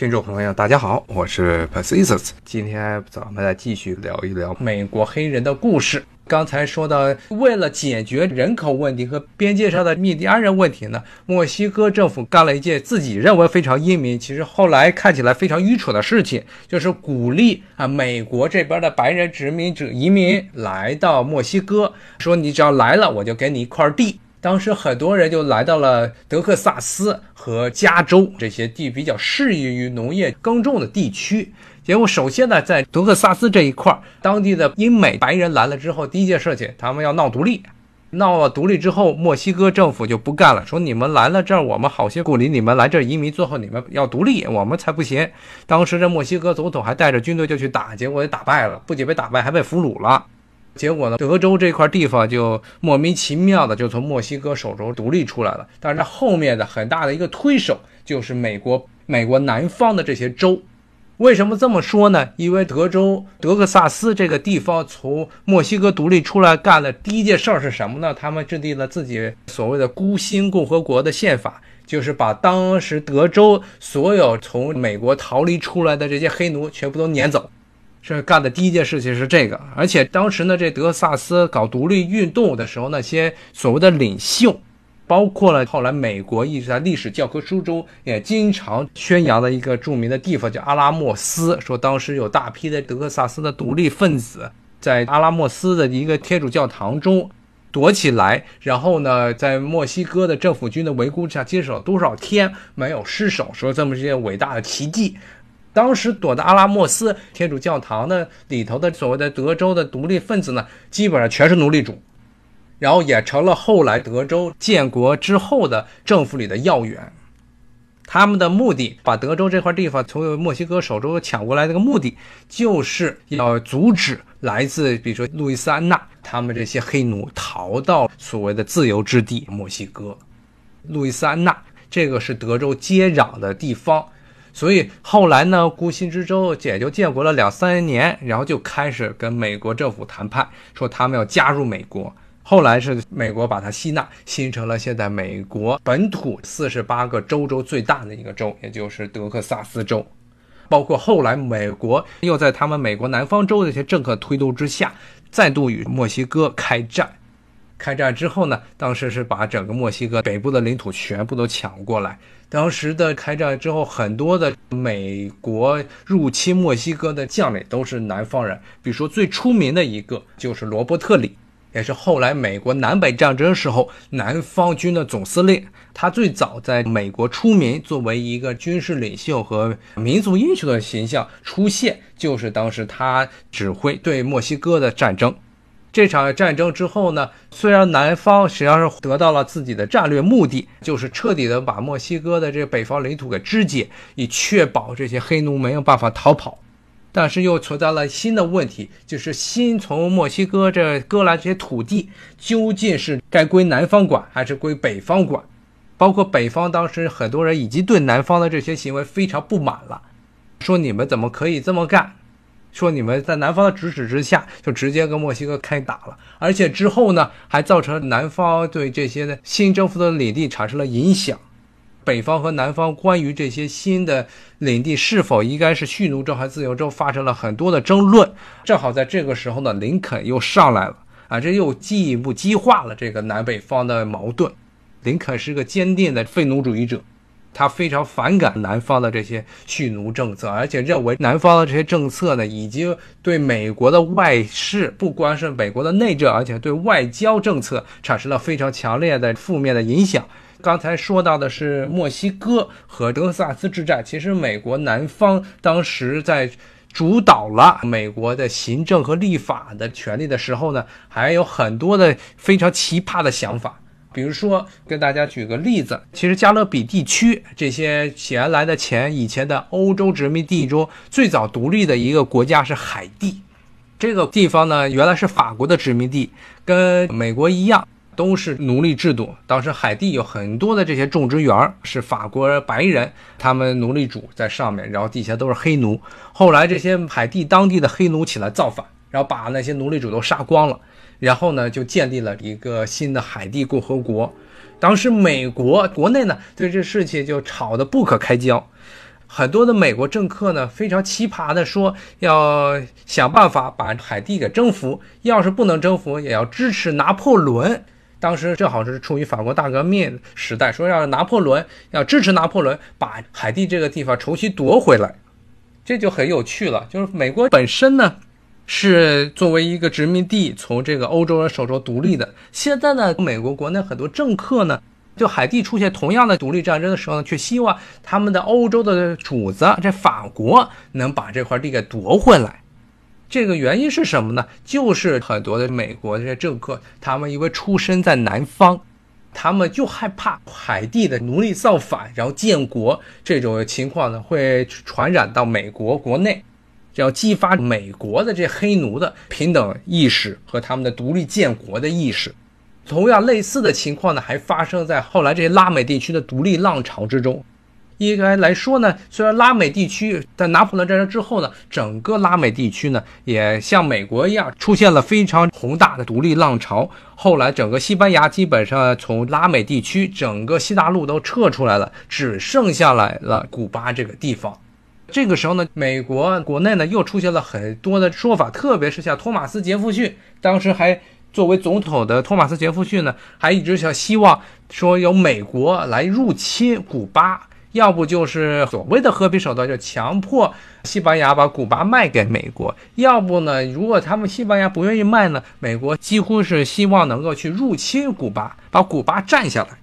听众朋友，大家好，我是 Pacisus。今天咱们来继续聊一聊美国黑人的故事。刚才说到，为了解决人口问题和边界上的印第安人问题呢，墨西哥政府干了一件自己认为非常英明，其实后来看起来非常愚蠢的事情，就是鼓励啊美国这边的白人殖民者移民来到墨西哥，说你只要来了，我就给你一块地。当时很多人就来到了德克萨斯和加州这些地比较适宜于农业耕种的地区。结果，首先呢，在德克萨斯这一块，当地的英美白人来了之后，第一件事情，他们要闹独立。闹了独立之后，墨西哥政府就不干了，说你们来了这儿，我们好些鼓励你们来这儿移民，最后你们要独立，我们才不行。当时这墨西哥总统还带着军队就去打，结果也打败了，不仅被打败，还被俘虏了。结果呢，德州这块地方就莫名其妙的就从墨西哥手中独立出来了。但是后面的很大的一个推手就是美国，美国南方的这些州。为什么这么说呢？因为德州德克萨斯这个地方从墨西哥独立出来干的第一件事儿是什么呢？他们制定了自己所谓的孤星共和国的宪法，就是把当时德州所有从美国逃离出来的这些黑奴全部都撵走。是干的第一件事情是这个，而且当时呢，这德克萨斯搞独立运动的时候，那些所谓的领袖，包括了后来美国一直在历史教科书中也经常宣扬的一个著名的地方叫阿拉莫斯，说当时有大批的德克萨斯的独立分子在阿拉莫斯的一个天主教堂中躲起来，然后呢，在墨西哥的政府军的围攻下，坚守了多少天没有失守，说这么一件伟大的奇迹。当时躲在阿拉莫斯天主教堂的里头的所谓的德州的独立分子呢，基本上全是奴隶主，然后也成了后来德州建国之后的政府里的要员。他们的目的，把德州这块地方从墨西哥手中抢过来，这个目的就是要阻止来自比如说路易斯安那他们这些黑奴逃到所谓的自由之地墨西哥。路易斯安那这个是德州接壤的地方。所以后来呢，孤星之州也就建国了两三年，然后就开始跟美国政府谈判，说他们要加入美国。后来是美国把它吸纳，形成了现在美国本土四十八个州州最大的一个州，也就是德克萨斯州。包括后来美国又在他们美国南方州的一些政客推动之下，再度与墨西哥开战。开战之后呢，当时是把整个墨西哥北部的领土全部都抢过来。当时的开战之后，很多的美国入侵墨西哥的将领都是南方人，比如说最出名的一个就是罗伯特里，也是后来美国南北战争时候南方军的总司令。他最早在美国出名，作为一个军事领袖和民族英雄的形象出现，就是当时他指挥对墨西哥的战争。这场战争之后呢，虽然南方实际上是得到了自己的战略目的，就是彻底的把墨西哥的这北方领土给肢解，以确保这些黑奴没有办法逃跑，但是又存在了新的问题，就是新从墨西哥这割来这些土地，究竟是该归南方管还是归北方管？包括北方当时很多人已经对南方的这些行为非常不满了，说你们怎么可以这么干？说你们在南方的指使之下，就直接跟墨西哥开打了，而且之后呢，还造成南方对这些新征服的领地产生了影响。北方和南方关于这些新的领地是否应该是蓄奴州还是自由州，发生了很多的争论。正好在这个时候呢，林肯又上来了啊，这又进一步激化了这个南北方的矛盾。林肯是个坚定的废奴主义者。他非常反感南方的这些蓄奴政策，而且认为南方的这些政策呢，已经对美国的外事，不光是美国的内政，而且对外交政策产生了非常强烈的负面的影响。刚才说到的是墨西哥和德克萨斯之战，其实美国南方当时在主导了美国的行政和立法的权利的时候呢，还有很多的非常奇葩的想法。比如说，跟大家举个例子，其实加勒比地区这些原来的前以前的欧洲殖民地中，最早独立的一个国家是海地。这个地方呢，原来是法国的殖民地，跟美国一样，都是奴隶制度。当时海地有很多的这些种植园是法国白人，他们奴隶主在上面，然后底下都是黑奴。后来这些海地当地的黑奴起来造反，然后把那些奴隶主都杀光了。然后呢，就建立了一个新的海地共和国。当时美国国内呢，对这事情就吵得不可开交。很多的美国政客呢，非常奇葩的说，要想办法把海地给征服，要是不能征服，也要支持拿破仑。当时正好是处于法国大革命时代，说要拿破仑要支持拿破仑把海地这个地方重新夺回来，这就很有趣了。就是美国本身呢，是作为一个殖民地从这个欧洲人手中独立的，现在呢，美国国内很多政客呢。就海地出现同样的独立战争的时候呢，却希望他们的欧洲的主子这法国能把这块地给夺回来。这个原因是什么呢？就是很多的美国这些政客，他们因为出生在南方，他们就害怕海地的奴隶造反，然后建国这种情况呢会传染到美国国内，要激发美国的这黑奴的平等意识和他们的独立建国的意识。同样类似的情况呢，还发生在后来这些拉美地区的独立浪潮之中。应该来说呢，虽然拉美地区在拿破仑战争之后呢，整个拉美地区呢也像美国一样出现了非常宏大的独立浪潮。后来整个西班牙基本上从拉美地区整个西大陆都撤出来了，只剩下来了古巴这个地方。这个时候呢，美国国内呢又出现了很多的说法，特别是像托马斯杰弗逊当时还。作为总统的托马斯·杰弗逊呢，还一直想希望说由美国来入侵古巴，要不就是所谓的和平手段，就强迫西班牙把古巴卖给美国；要不呢，如果他们西班牙不愿意卖呢，美国几乎是希望能够去入侵古巴，把古巴占下来。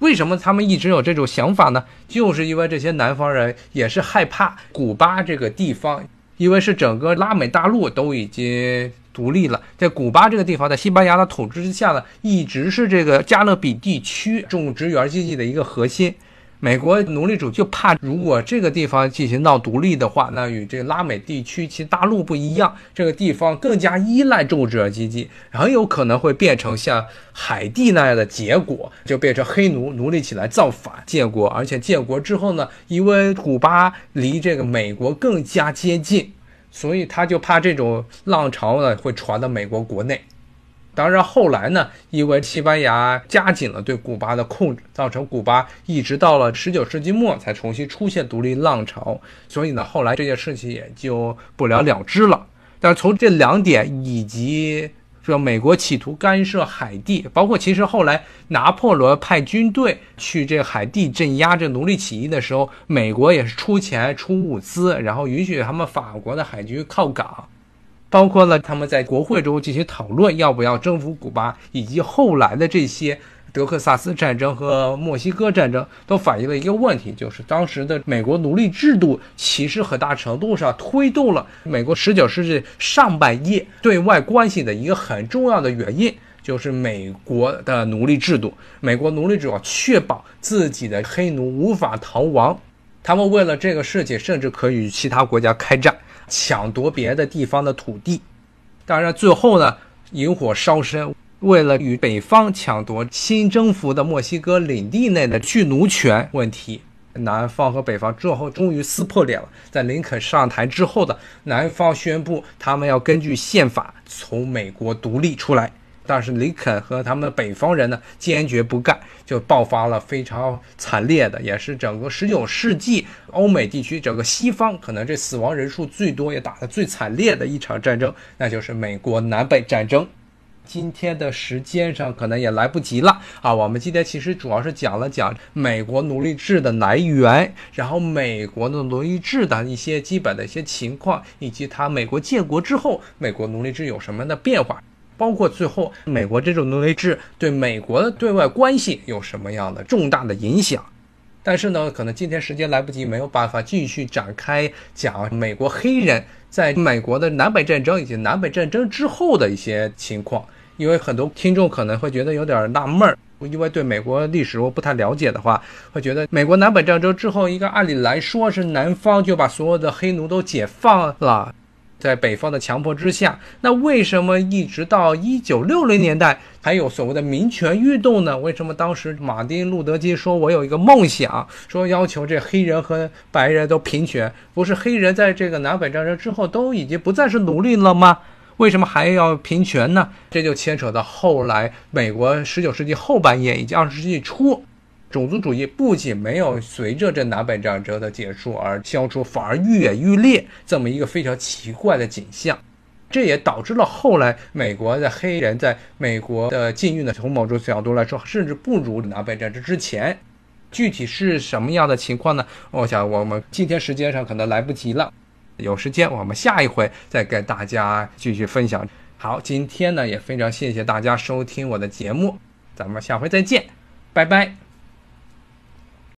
为什么他们一直有这种想法呢？就是因为这些南方人也是害怕古巴这个地方，因为是整个拉美大陆都已经。独立了，在古巴这个地方，在西班牙的统治之下呢，一直是这个加勒比地区种植园经济的一个核心。美国奴隶主就怕，如果这个地方进行闹独立的话，那与这个拉美地区其大陆不一样，这个地方更加依赖种植经济，很有可能会变成像海地那样的结果，就变成黑奴奴隶起来造反建国，而且建国之后呢，因为古巴离这个美国更加接近。所以他就怕这种浪潮呢会传到美国国内。当然后来呢，因为西班牙加紧了对古巴的控制，造成古巴一直到了十九世纪末才重新出现独立浪潮。所以呢，后来这件事情也就不了了之了。但是从这两点以及。说美国企图干涉海地，包括其实后来拿破仑派军队去这海地镇压这奴隶起义的时候，美国也是出钱出物资，然后允许他们法国的海军靠港，包括了他们在国会中进行讨论要不要征服古巴，以及后来的这些。德克萨斯战争和墨西哥战争都反映了一个问题，就是当时的美国奴隶制度其实很大程度上推动了美国十九世纪上半叶对外关系的一个很重要的原因，就是美国的奴隶制度。美国奴隶主要确保自己的黑奴无法逃亡，他们为了这个事情，甚至可以与其他国家开战，抢夺别的地方的土地。当然，最后呢，引火烧身。为了与北方抢夺新征服的墨西哥领地内的巨奴权问题，南方和北方最后终于撕破脸了。在林肯上台之后的南方宣布，他们要根据宪法从美国独立出来。但是林肯和他们的北方人呢，坚决不干，就爆发了非常惨烈的，也是整个十九世纪欧美地区整个西方可能这死亡人数最多也打得最惨烈的一场战争，那就是美国南北战争。今天的时间上可能也来不及了啊！我们今天其实主要是讲了讲美国奴隶制的来源，然后美国的奴隶制的一些基本的一些情况，以及它美国建国之后美国奴隶制有什么样的变化，包括最后美国这种奴隶制对美国的对外关系有什么样的重大的影响。但是呢，可能今天时间来不及，没有办法继续展开讲美国黑人在美国的南北战争以及南北战争之后的一些情况。因为很多听众可能会觉得有点纳闷儿，因为对美国历史我不太了解的话，会觉得美国南北战争之后，应该按理来说是南方就把所有的黑奴都解放了，在北方的强迫之下，那为什么一直到一九六零年代还有所谓的民权运动呢？为什么当时马丁路德金说我有一个梦想，说要求这黑人和白人都平权？不是黑人在这个南北战争之后都已经不再是奴隶了吗？为什么还要平权呢？这就牵扯到后来美国十九世纪后半叶以及二十世纪初种族主义不仅没有随着这南北战争的结束而消除，反而愈演愈烈，这么一个非常奇怪的景象。这也导致了后来美国的黑人在美国的境遇呢，从某种角度来说，甚至不如南北战争之前。具体是什么样的情况呢？我想我们今天时间上可能来不及了，有时间我们下一回再跟大家继续分享。好，今天呢也非常谢谢大家收听我的节目，咱们下回再见，拜拜。